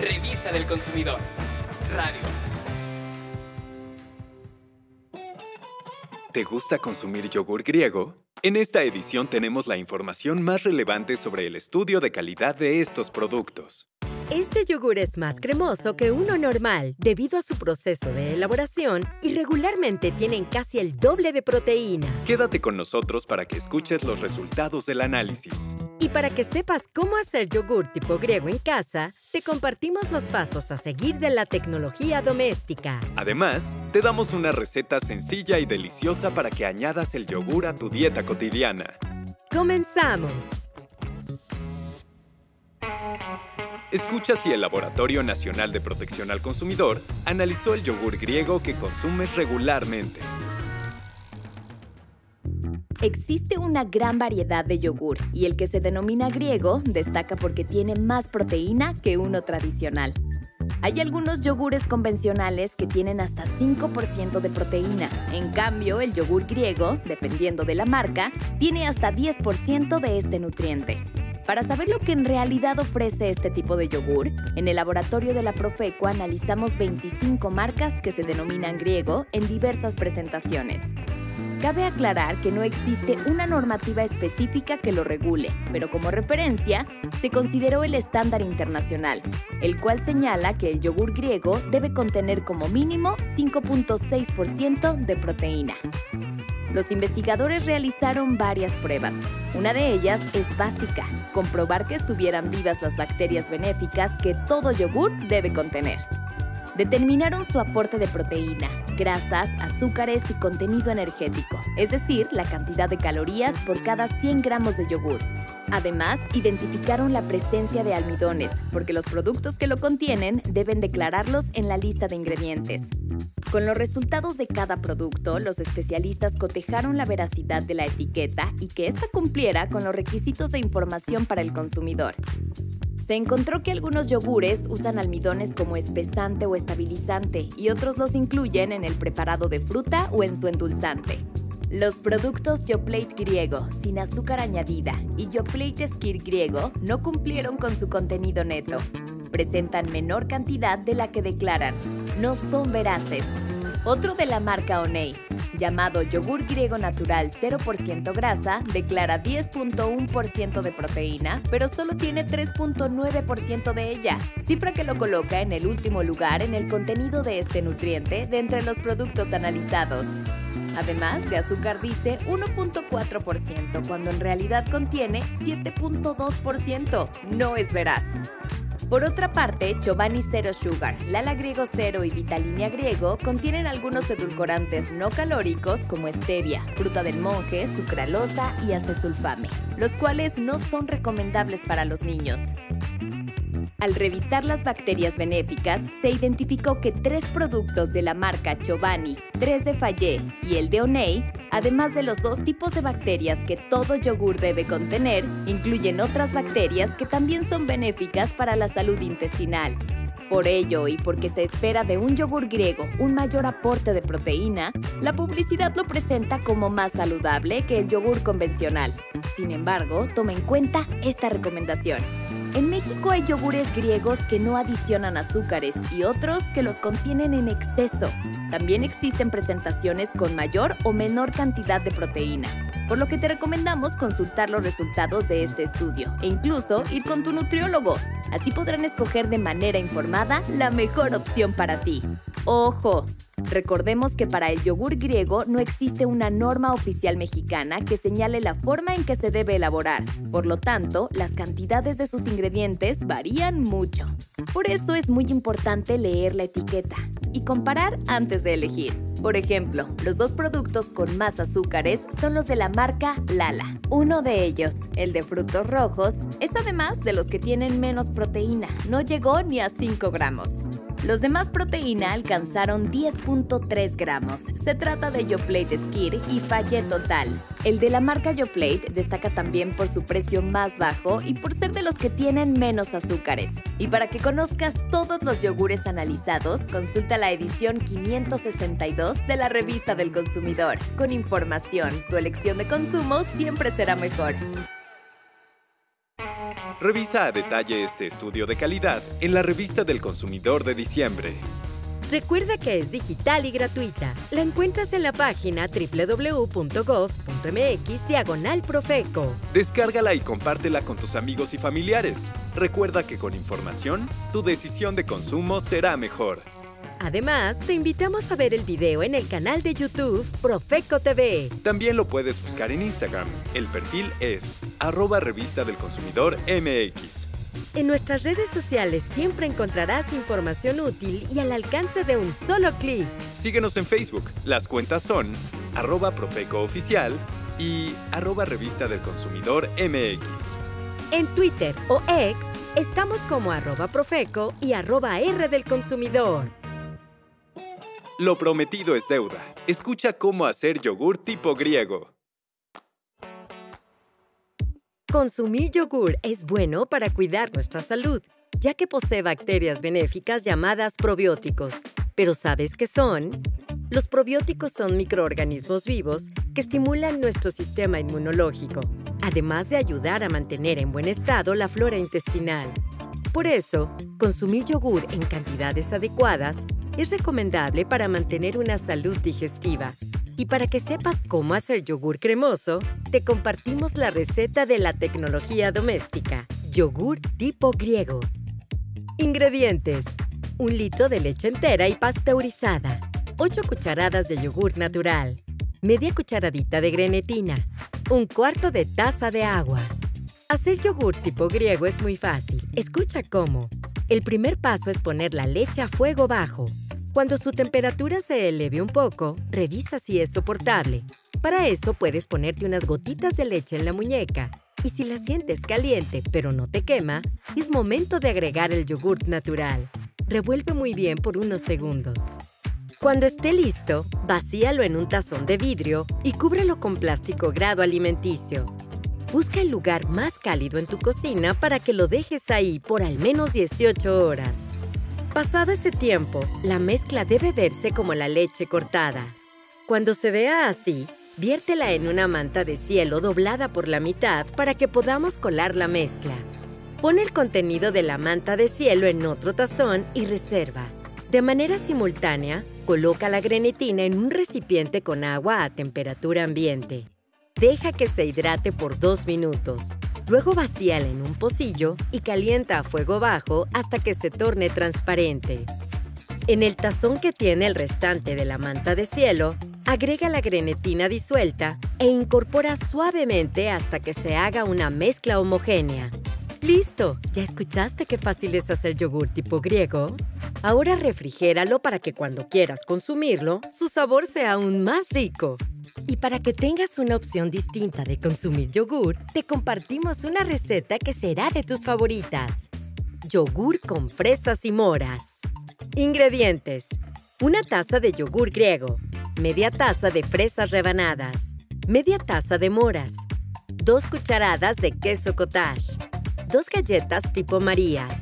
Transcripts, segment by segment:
Revista del Consumidor. Radio. ¿Te gusta consumir yogur griego? En esta edición tenemos la información más relevante sobre el estudio de calidad de estos productos. Este yogur es más cremoso que uno normal debido a su proceso de elaboración y regularmente tienen casi el doble de proteína. Quédate con nosotros para que escuches los resultados del análisis. Y para que sepas cómo hacer yogur tipo griego en casa, te compartimos los pasos a seguir de la tecnología doméstica. Además, te damos una receta sencilla y deliciosa para que añadas el yogur a tu dieta cotidiana. ¡Comenzamos! Escucha si el Laboratorio Nacional de Protección al Consumidor analizó el yogur griego que consumes regularmente. Existe una gran variedad de yogur y el que se denomina griego destaca porque tiene más proteína que uno tradicional. Hay algunos yogures convencionales que tienen hasta 5% de proteína. En cambio, el yogur griego, dependiendo de la marca, tiene hasta 10% de este nutriente. Para saber lo que en realidad ofrece este tipo de yogur, en el laboratorio de la Profeco analizamos 25 marcas que se denominan griego en diversas presentaciones. Cabe aclarar que no existe una normativa específica que lo regule, pero como referencia, se consideró el estándar internacional, el cual señala que el yogur griego debe contener como mínimo 5.6% de proteína. Los investigadores realizaron varias pruebas. Una de ellas es básica, comprobar que estuvieran vivas las bacterias benéficas que todo yogur debe contener. Determinaron su aporte de proteína, grasas, azúcares y contenido energético, es decir, la cantidad de calorías por cada 100 gramos de yogur. Además, identificaron la presencia de almidones, porque los productos que lo contienen deben declararlos en la lista de ingredientes. Con los resultados de cada producto, los especialistas cotejaron la veracidad de la etiqueta y que ésta cumpliera con los requisitos de información para el consumidor. Se encontró que algunos yogures usan almidones como espesante o estabilizante y otros los incluyen en el preparado de fruta o en su endulzante. Los productos Yoplait griego sin azúcar añadida y Yoplait Skir griego no cumplieron con su contenido neto. Presentan menor cantidad de la que declaran. No son veraces. Otro de la marca Onei, llamado yogur griego natural 0% grasa, declara 10.1% de proteína, pero solo tiene 3.9% de ella, cifra que lo coloca en el último lugar en el contenido de este nutriente de entre los productos analizados. Además, de azúcar dice 1.4%, cuando en realidad contiene 7.2%. No es veraz. Por otra parte, Chobani Zero Sugar, Lala Griego Cero y Vitalinia Griego contienen algunos edulcorantes no calóricos como stevia, fruta del monje, sucralosa y acesulfame, los cuales no son recomendables para los niños. Al revisar las bacterias benéficas, se identificó que tres productos de la marca Chobani, tres de Fayet y el de Onei, además de los dos tipos de bacterias que todo yogur debe contener, incluyen otras bacterias que también son benéficas para la salud intestinal. Por ello, y porque se espera de un yogur griego un mayor aporte de proteína, la publicidad lo presenta como más saludable que el yogur convencional. Sin embargo, toma en cuenta esta recomendación. En México hay yogures griegos que no adicionan azúcares y otros que los contienen en exceso. También existen presentaciones con mayor o menor cantidad de proteína, por lo que te recomendamos consultar los resultados de este estudio e incluso ir con tu nutriólogo. Así podrán escoger de manera informada la mejor opción para ti. ¡Ojo! Recordemos que para el yogur griego no existe una norma oficial mexicana que señale la forma en que se debe elaborar. Por lo tanto, las cantidades de sus ingredientes varían mucho. Por eso es muy importante leer la etiqueta y comparar antes de elegir. Por ejemplo, los dos productos con más azúcares son los de la marca Lala. Uno de ellos, el de frutos rojos, es además de los que tienen menos proteína. No llegó ni a 5 gramos. Los demás proteína alcanzaron 10.3 gramos. Se trata de Yoplait Skir y Falle Total. El de la marca Yoplait destaca también por su precio más bajo y por ser de los que tienen menos azúcares. Y para que conozcas todos los yogures analizados, consulta la edición 562 de la revista del consumidor. Con información, tu elección de consumo siempre será mejor. Revisa a detalle este estudio de calidad en la revista del consumidor de diciembre. Recuerda que es digital y gratuita. La encuentras en la página www.gov.mx diagonal Profeco. Descárgala y compártela con tus amigos y familiares. Recuerda que con información, tu decisión de consumo será mejor. Además, te invitamos a ver el video en el canal de YouTube Profeco TV. También lo puedes buscar en Instagram. El perfil es arroba revista del consumidor MX. En nuestras redes sociales siempre encontrarás información útil y al alcance de un solo clic. Síguenos en Facebook. Las cuentas son arroba Profeco Oficial y arroba revista del consumidor MX. En Twitter o X estamos como arroba Profeco y arroba R del consumidor. Lo prometido es deuda. Escucha cómo hacer yogur tipo griego. Consumir yogur es bueno para cuidar nuestra salud, ya que posee bacterias benéficas llamadas probióticos. ¿Pero sabes qué son? Los probióticos son microorganismos vivos que estimulan nuestro sistema inmunológico, además de ayudar a mantener en buen estado la flora intestinal. Por eso, consumir yogur en cantidades adecuadas es recomendable para mantener una salud digestiva y para que sepas cómo hacer yogur cremoso, te compartimos la receta de la tecnología doméstica, yogur tipo griego. Ingredientes. Un litro de leche entera y pasteurizada. 8 cucharadas de yogur natural. Media cucharadita de grenetina. Un cuarto de taza de agua. Hacer yogur tipo griego es muy fácil. Escucha cómo. El primer paso es poner la leche a fuego bajo. Cuando su temperatura se eleve un poco, revisa si es soportable. Para eso puedes ponerte unas gotitas de leche en la muñeca. Y si la sientes caliente pero no te quema, es momento de agregar el yogurt natural. Revuelve muy bien por unos segundos. Cuando esté listo, vacíalo en un tazón de vidrio y cúbrelo con plástico grado alimenticio. Busca el lugar más cálido en tu cocina para que lo dejes ahí por al menos 18 horas. Pasado ese tiempo, la mezcla debe verse como la leche cortada. Cuando se vea así, viértela en una manta de cielo doblada por la mitad para que podamos colar la mezcla. Pon el contenido de la manta de cielo en otro tazón y reserva. De manera simultánea, coloca la grenetina en un recipiente con agua a temperatura ambiente. Deja que se hidrate por dos minutos. Luego vacíala en un pocillo y calienta a fuego bajo hasta que se torne transparente. En el tazón que tiene el restante de la manta de cielo, agrega la grenetina disuelta e incorpora suavemente hasta que se haga una mezcla homogénea. ¡Listo! ¿Ya escuchaste qué fácil es hacer yogur tipo griego? Ahora refrigéralo para que cuando quieras consumirlo, su sabor sea aún más rico. Y para que tengas una opción distinta de consumir yogur, te compartimos una receta que será de tus favoritas. Yogur con fresas y moras. Ingredientes. Una taza de yogur griego. Media taza de fresas rebanadas. Media taza de moras. Dos cucharadas de queso cottage. Dos galletas tipo Marías.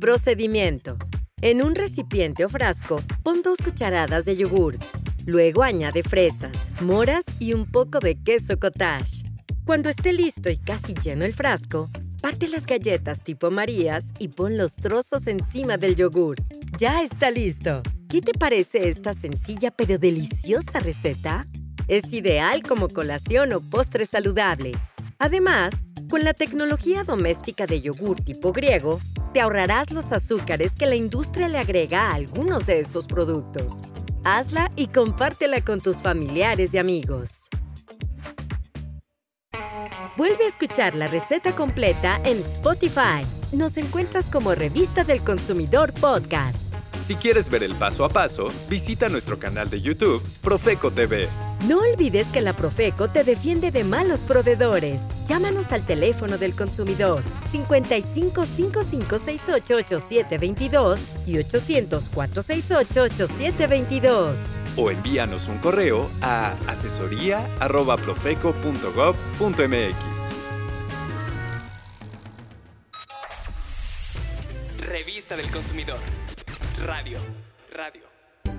Procedimiento. En un recipiente o frasco, pon dos cucharadas de yogur, Luego añade fresas, moras y un poco de queso cottage. Cuando esté listo y casi lleno el frasco, parte las galletas tipo Marías y pon los trozos encima del yogur. ¡Ya está listo! ¿Qué te parece esta sencilla pero deliciosa receta? Es ideal como colación o postre saludable. Además, con la tecnología doméstica de yogur tipo griego, te ahorrarás los azúcares que la industria le agrega a algunos de esos productos. Hazla y compártela con tus familiares y amigos. Vuelve a escuchar la receta completa en Spotify. Nos encuentras como Revista del Consumidor Podcast. Si quieres ver el paso a paso, visita nuestro canal de YouTube, Profeco TV. No olvides que la Profeco te defiende de malos proveedores. Llámanos al teléfono del consumidor 55 5568 8722 y 800 468 8722. O envíanos un correo a asesoría@profeco.gov.mx. Revista del Consumidor. Radio. Radio.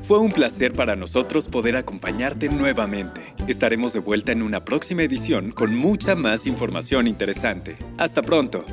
Fue un placer para nosotros poder acompañarte nuevamente. Estaremos de vuelta en una próxima edición con mucha más información interesante. Hasta pronto.